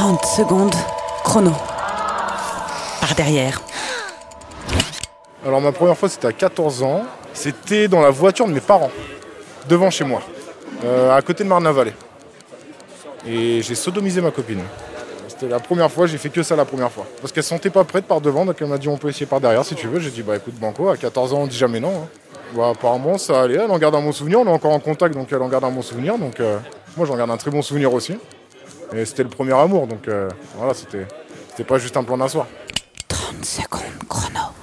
30 secondes, chrono. Par derrière. Alors ma première fois c'était à 14 ans. C'était dans la voiture de mes parents, devant chez moi, euh, à côté de Marne-la-Vallée. Et j'ai sodomisé ma copine. C'était la première fois, j'ai fait que ça la première fois. Parce qu'elle se sentait pas prête par devant, donc elle m'a dit on peut essayer par derrière si tu veux. J'ai dit bah écoute Banco, à 14 ans on dit jamais non. hein. Bah, apparemment ça allait, elle en garde un bon souvenir, on est encore en contact donc elle en garde un bon souvenir. Donc euh, moi j'en garde un très bon souvenir aussi. Et c'était le premier amour, donc euh, voilà, c'était, c'était pas juste un plan d'un soir. 30 secondes chrono.